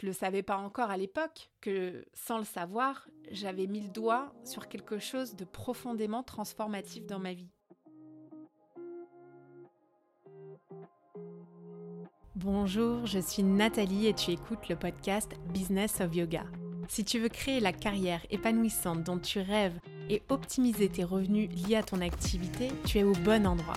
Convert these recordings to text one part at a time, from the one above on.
Je le savais pas encore à l'époque que, sans le savoir, j'avais mis le doigt sur quelque chose de profondément transformatif dans ma vie. Bonjour, je suis Nathalie et tu écoutes le podcast Business of Yoga. Si tu veux créer la carrière épanouissante dont tu rêves et optimiser tes revenus liés à ton activité, tu es au bon endroit.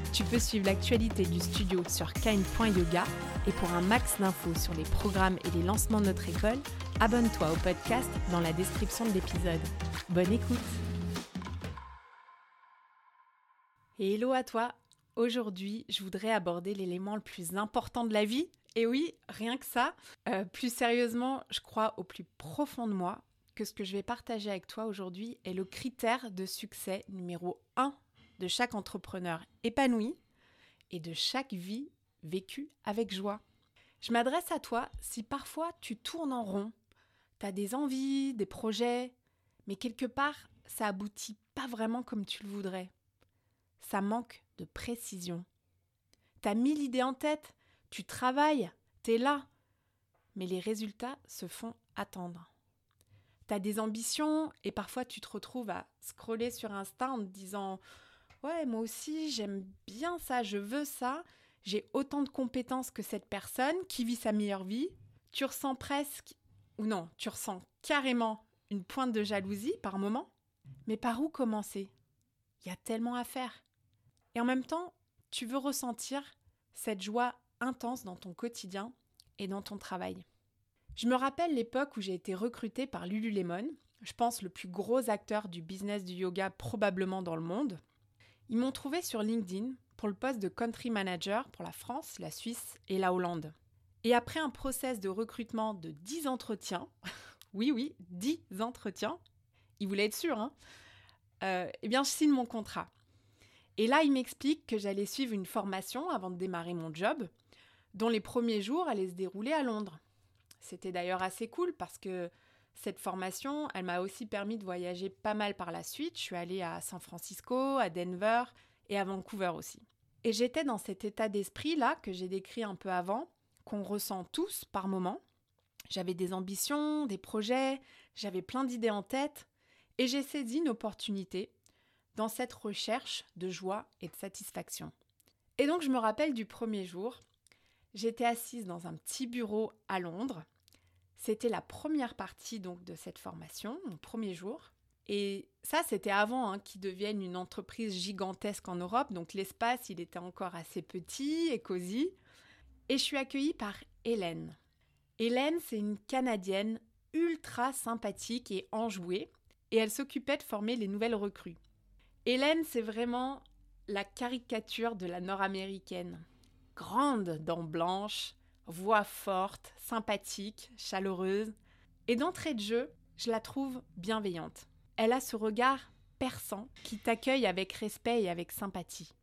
Tu peux suivre l'actualité du studio sur kind.yoga et pour un max d'infos sur les programmes et les lancements de notre école, abonne-toi au podcast dans la description de l'épisode. Bonne écoute hello à toi Aujourd'hui, je voudrais aborder l'élément le plus important de la vie. Et oui, rien que ça. Euh, plus sérieusement, je crois au plus profond de moi que ce que je vais partager avec toi aujourd'hui est le critère de succès numéro 1 de chaque entrepreneur épanoui et de chaque vie vécu avec joie. Je m'adresse à toi si parfois tu tournes en rond, tu as des envies, des projets, mais quelque part ça aboutit pas vraiment comme tu le voudrais. Ça manque de précision. Tu as mille idées en tête, tu travailles, tu es là, mais les résultats se font attendre. Tu as des ambitions et parfois tu te retrouves à scroller sur Insta en te disant Ouais, moi aussi j'aime bien ça, je veux ça, j'ai autant de compétences que cette personne qui vit sa meilleure vie, tu ressens presque, ou non, tu ressens carrément une pointe de jalousie par moment. Mais par où commencer? Il y a tellement à faire. Et en même temps, tu veux ressentir cette joie intense dans ton quotidien et dans ton travail. Je me rappelle l'époque où j'ai été recrutée par Lululemon, je pense le plus gros acteur du business du yoga probablement dans le monde. Ils m'ont trouvé sur LinkedIn pour le poste de country manager pour la France, la Suisse et la Hollande. Et après un process de recrutement de 10 entretiens, oui, oui, 10 entretiens, il voulait être sûr, hein, euh, eh bien, je signe mon contrat. Et là, il m'explique que j'allais suivre une formation avant de démarrer mon job, dont les premiers jours allaient se dérouler à Londres. C'était d'ailleurs assez cool parce que cette formation, elle m'a aussi permis de voyager pas mal par la suite. Je suis allée à San Francisco, à Denver et à Vancouver aussi. Et j'étais dans cet état d'esprit-là que j'ai décrit un peu avant, qu'on ressent tous par moments. J'avais des ambitions, des projets, j'avais plein d'idées en tête, et j'ai saisi une opportunité dans cette recherche de joie et de satisfaction. Et donc je me rappelle du premier jour, j'étais assise dans un petit bureau à Londres. C'était la première partie donc de cette formation, mon premier jour. Et ça, c'était avant hein, qu'ils deviennent une entreprise gigantesque en Europe. Donc l'espace, il était encore assez petit et cosy. Et je suis accueillie par Hélène. Hélène, c'est une Canadienne ultra sympathique et enjouée. Et elle s'occupait de former les nouvelles recrues. Hélène, c'est vraiment la caricature de la nord-américaine. Grande, dents blanches, voix forte, sympathique, chaleureuse. Et d'entrée de jeu, je la trouve bienveillante. Elle a ce regard perçant qui t'accueille avec respect et avec sympathie.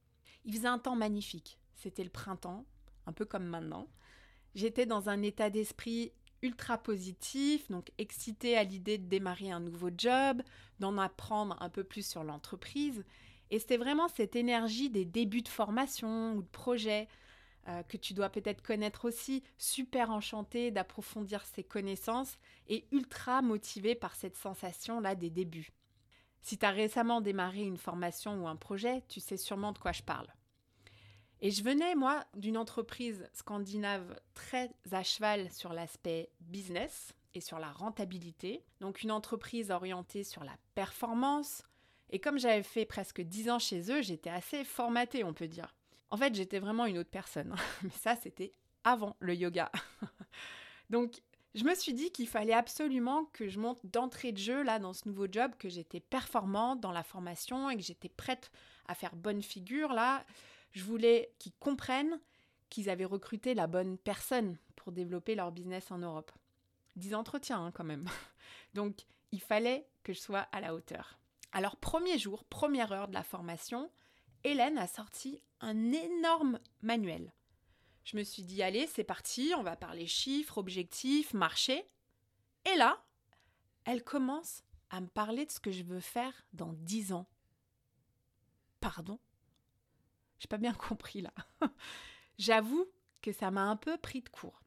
Il faisait un temps magnifique. C'était le printemps, un peu comme maintenant. J'étais dans un état d'esprit ultra positif, donc excitée à l'idée de démarrer un nouveau job, d'en apprendre un peu plus sur l'entreprise. Et c'était vraiment cette énergie des débuts de formation ou de projet euh, que tu dois peut-être connaître aussi, super enchantée d'approfondir ses connaissances et ultra motivée par cette sensation-là des débuts. Si tu as récemment démarré une formation ou un projet, tu sais sûrement de quoi je parle. Et je venais, moi, d'une entreprise scandinave très à cheval sur l'aspect business et sur la rentabilité. Donc une entreprise orientée sur la performance. Et comme j'avais fait presque 10 ans chez eux, j'étais assez formatée, on peut dire. En fait, j'étais vraiment une autre personne. Mais ça, c'était avant le yoga. Donc, je me suis dit qu'il fallait absolument que je monte d'entrée de jeu là dans ce nouveau job, que j'étais performante dans la formation et que j'étais prête à faire bonne figure là. Je voulais qu'ils comprennent qu'ils avaient recruté la bonne personne pour développer leur business en Europe. Dix entretiens hein, quand même. Donc il fallait que je sois à la hauteur. Alors premier jour, première heure de la formation, Hélène a sorti un énorme manuel. Je me suis dit, allez, c'est parti, on va parler chiffres, objectifs, marché. Et là, elle commence à me parler de ce que je veux faire dans dix ans. Pardon? J'ai pas bien compris là. J'avoue que ça m'a un peu pris de court.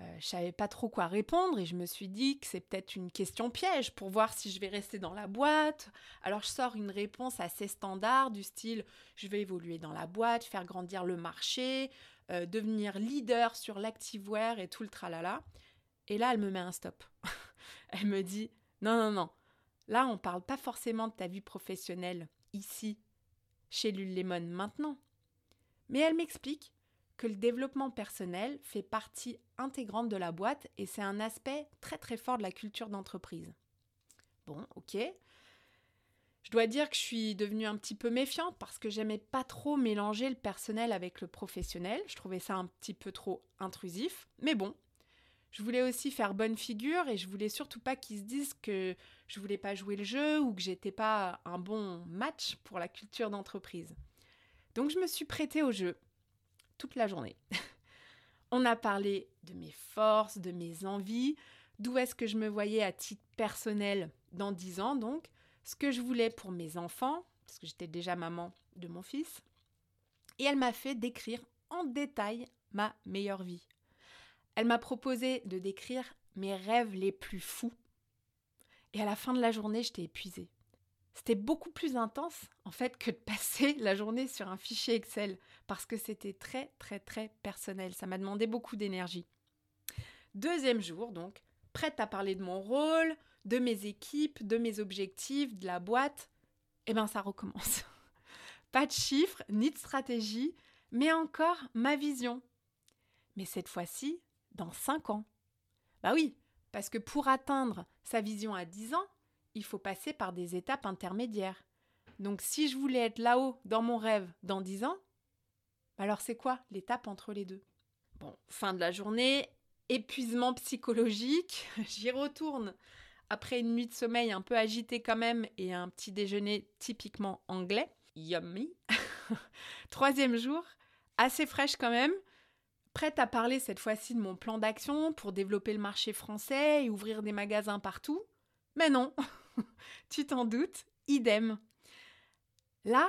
Euh, je savais pas trop quoi répondre et je me suis dit que c'est peut-être une question piège pour voir si je vais rester dans la boîte. Alors je sors une réponse assez standard du style je vais évoluer dans la boîte, faire grandir le marché, euh, devenir leader sur l'activewear et tout le tralala. Et là elle me met un stop. elle me dit non non non. Là on parle pas forcément de ta vie professionnelle ici chez Lululemon maintenant. Mais elle m'explique que le développement personnel fait partie intégrante de la boîte et c'est un aspect très très fort de la culture d'entreprise. Bon, ok. Je dois dire que je suis devenue un petit peu méfiante parce que j'aimais pas trop mélanger le personnel avec le professionnel. Je trouvais ça un petit peu trop intrusif. Mais bon, je voulais aussi faire bonne figure et je voulais surtout pas qu'ils se disent que je voulais pas jouer le jeu ou que j'étais pas un bon match pour la culture d'entreprise. Donc je me suis prêtée au jeu toute la journée. On a parlé de mes forces, de mes envies, d'où est-ce que je me voyais à titre personnel dans dix ans donc, ce que je voulais pour mes enfants, parce que j'étais déjà maman de mon fils. Et elle m'a fait décrire en détail ma meilleure vie. Elle m'a proposé de décrire mes rêves les plus fous. Et à la fin de la journée, j'étais épuisée. C'était beaucoup plus intense en fait que de passer la journée sur un fichier Excel parce que c'était très très très personnel. Ça m'a demandé beaucoup d'énergie. Deuxième jour donc, prête à parler de mon rôle, de mes équipes, de mes objectifs, de la boîte. Eh bien ça recommence. Pas de chiffres ni de stratégie, mais encore ma vision. Mais cette fois-ci, dans 5 ans. Bah oui, parce que pour atteindre sa vision à 10 ans, il faut passer par des étapes intermédiaires. Donc si je voulais être là-haut dans mon rêve dans dix ans, alors c'est quoi l'étape entre les deux? Bon, fin de la journée, épuisement psychologique, j'y retourne après une nuit de sommeil un peu agitée quand même et un petit déjeuner typiquement anglais. Yummy. Troisième jour, assez fraîche quand même, prête à parler cette fois-ci de mon plan d'action pour développer le marché français et ouvrir des magasins partout. Mais non, tu t'en doutes, idem. Là,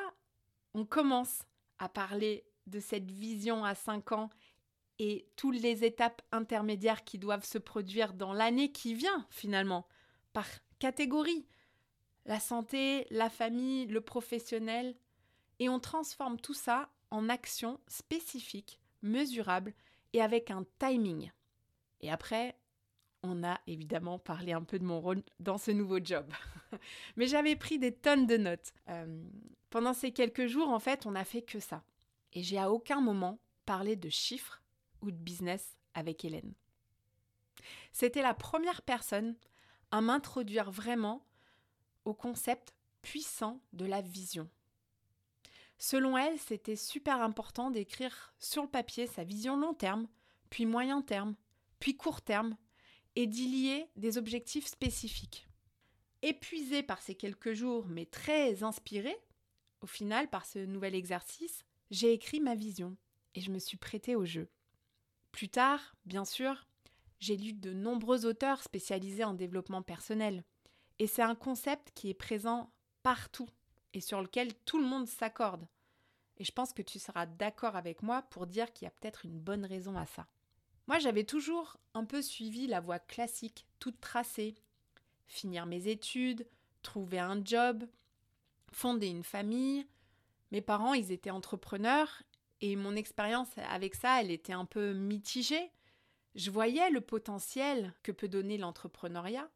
on commence à parler de cette vision à 5 ans et toutes les étapes intermédiaires qui doivent se produire dans l'année qui vient finalement, par catégorie. La santé, la famille, le professionnel. Et on transforme tout ça en actions spécifiques, mesurables et avec un timing. Et après, on a évidemment parlé un peu de mon rôle dans ce nouveau job. Mais j'avais pris des tonnes de notes. Euh, pendant ces quelques jours, en fait, on n'a fait que ça. Et j'ai à aucun moment parlé de chiffres ou de business avec Hélène. C'était la première personne à m'introduire vraiment au concept puissant de la vision. Selon elle, c'était super important d'écrire sur le papier sa vision long terme, puis moyen terme, puis court terme, et d'y lier des objectifs spécifiques. Épuisée par ces quelques jours, mais très inspirée, au final, par ce nouvel exercice, j'ai écrit ma vision et je me suis prêtée au jeu. Plus tard, bien sûr, j'ai lu de nombreux auteurs spécialisés en développement personnel. Et c'est un concept qui est présent partout et sur lequel tout le monde s'accorde. Et je pense que tu seras d'accord avec moi pour dire qu'il y a peut-être une bonne raison à ça. Moi, j'avais toujours un peu suivi la voie classique, toute tracée. Finir mes études, trouver un job, fonder une famille. Mes parents, ils étaient entrepreneurs et mon expérience avec ça, elle était un peu mitigée. Je voyais le potentiel que peut donner l'entrepreneuriat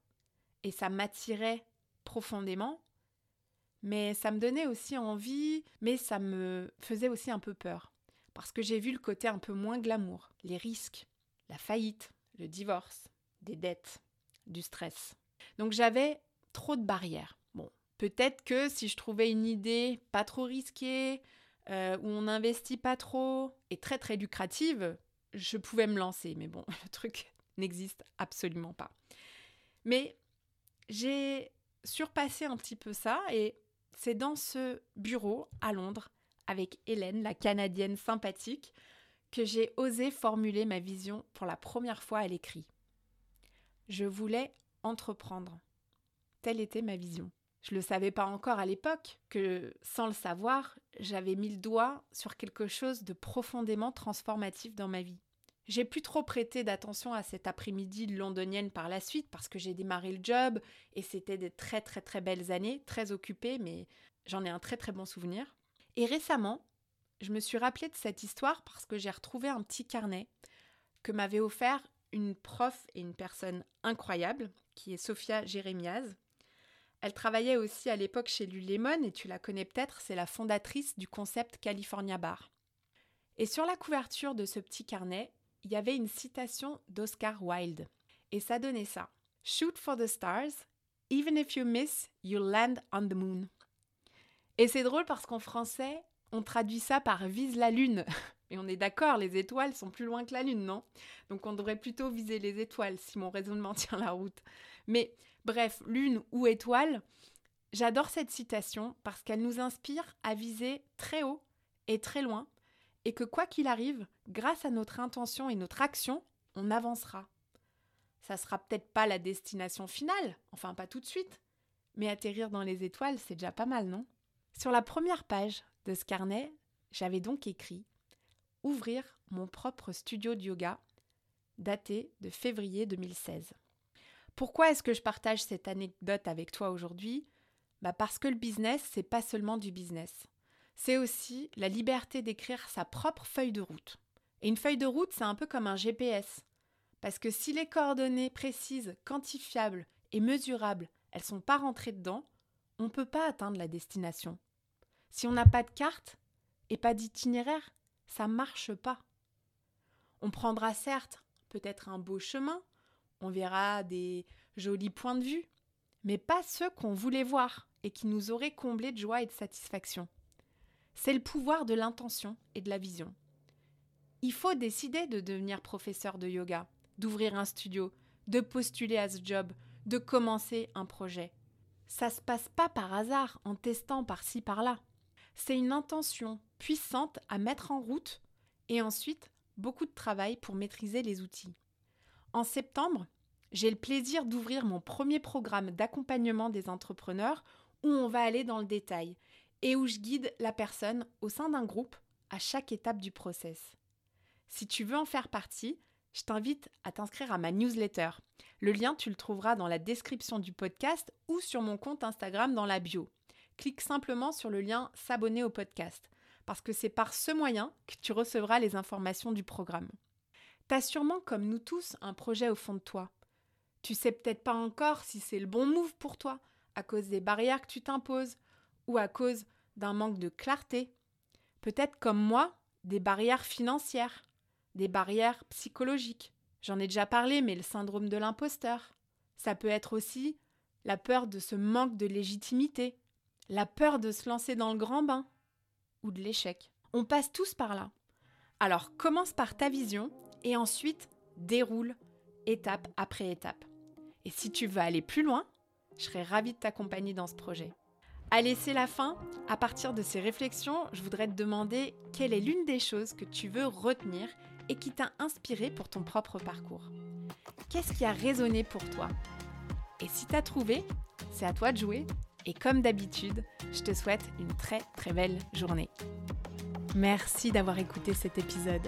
et ça m'attirait profondément. Mais ça me donnait aussi envie, mais ça me faisait aussi un peu peur. Parce que j'ai vu le côté un peu moins glamour, les risques, la faillite, le divorce, des dettes, du stress. Donc j'avais trop de barrières. Bon, peut-être que si je trouvais une idée pas trop risquée, euh, où on n'investit pas trop et très très lucrative, je pouvais me lancer. Mais bon, le truc n'existe absolument pas. Mais j'ai surpasser un petit peu ça et c'est dans ce bureau à Londres avec Hélène, la Canadienne sympathique, que j'ai osé formuler ma vision pour la première fois à l'écrit. Je voulais entreprendre. Telle était ma vision. Je ne le savais pas encore à l'époque que, sans le savoir, j'avais mis le doigt sur quelque chose de profondément transformatif dans ma vie. J'ai plus trop prêté d'attention à cette après-midi londonienne par la suite parce que j'ai démarré le job et c'était des très très très belles années, très occupées, mais j'en ai un très très bon souvenir. Et récemment, je me suis rappelé de cette histoire parce que j'ai retrouvé un petit carnet que m'avait offert une prof et une personne incroyable, qui est Sophia Jérémiaz. Elle travaillait aussi à l'époque chez Lulemon et tu la connais peut-être, c'est la fondatrice du concept California Bar. Et sur la couverture de ce petit carnet, il y avait une citation d'Oscar Wilde. Et ça donnait ça. Shoot for the stars, even if you miss, you'll land on the moon. Et c'est drôle parce qu'en français, on traduit ça par vise la lune. Et on est d'accord, les étoiles sont plus loin que la lune, non? Donc on devrait plutôt viser les étoiles si mon raisonnement tient la route. Mais bref, lune ou étoile, j'adore cette citation parce qu'elle nous inspire à viser très haut et très loin et que quoi qu'il arrive, grâce à notre intention et notre action, on avancera. Ça sera peut-être pas la destination finale, enfin pas tout de suite, mais atterrir dans les étoiles, c'est déjà pas mal, non? Sur la première page de ce carnet, j'avais donc écrit Ouvrir mon propre studio de yoga, daté de février 2016. Pourquoi est-ce que je partage cette anecdote avec toi aujourd'hui? Bah Parce que le business, c'est pas seulement du business. C'est aussi la liberté d'écrire sa propre feuille de route. Et une feuille de route, c'est un peu comme un GPS. Parce que si les coordonnées précises, quantifiables et mesurables, elles sont pas rentrées dedans, on ne peut pas atteindre la destination. Si on n'a pas de carte et pas d'itinéraire, ça marche pas. On prendra certes peut-être un beau chemin, on verra des jolis points de vue, mais pas ceux qu'on voulait voir et qui nous auraient comblés de joie et de satisfaction. C'est le pouvoir de l'intention et de la vision. Il faut décider de devenir professeur de yoga, d'ouvrir un studio, de postuler à ce job, de commencer un projet. Ça se passe pas par hasard en testant par-ci par-là. C'est une intention puissante à mettre en route et ensuite beaucoup de travail pour maîtriser les outils. En septembre, j'ai le plaisir d'ouvrir mon premier programme d'accompagnement des entrepreneurs où on va aller dans le détail et où je guide la personne au sein d'un groupe à chaque étape du process. Si tu veux en faire partie, je t'invite à t'inscrire à ma newsletter. Le lien, tu le trouveras dans la description du podcast ou sur mon compte Instagram dans la bio. Clique simplement sur le lien S'abonner au podcast, parce que c'est par ce moyen que tu recevras les informations du programme. T'as sûrement, comme nous tous, un projet au fond de toi. Tu sais peut-être pas encore si c'est le bon move pour toi, à cause des barrières que tu t'imposes, ou à cause d'un manque de clarté. Peut-être comme moi, des barrières financières des barrières psychologiques. J'en ai déjà parlé, mais le syndrome de l'imposteur. Ça peut être aussi la peur de ce manque de légitimité, la peur de se lancer dans le grand bain ou de l'échec. On passe tous par là. Alors commence par ta vision et ensuite déroule étape après étape. Et si tu veux aller plus loin, je serais ravie de t'accompagner dans ce projet. Allez, c'est la fin. À partir de ces réflexions, je voudrais te demander quelle est l'une des choses que tu veux retenir et qui t'a inspiré pour ton propre parcours. Qu'est-ce qui a résonné pour toi? Et si t'as trouvé, c'est à toi de jouer. Et comme d'habitude, je te souhaite une très très belle journée. Merci d'avoir écouté cet épisode.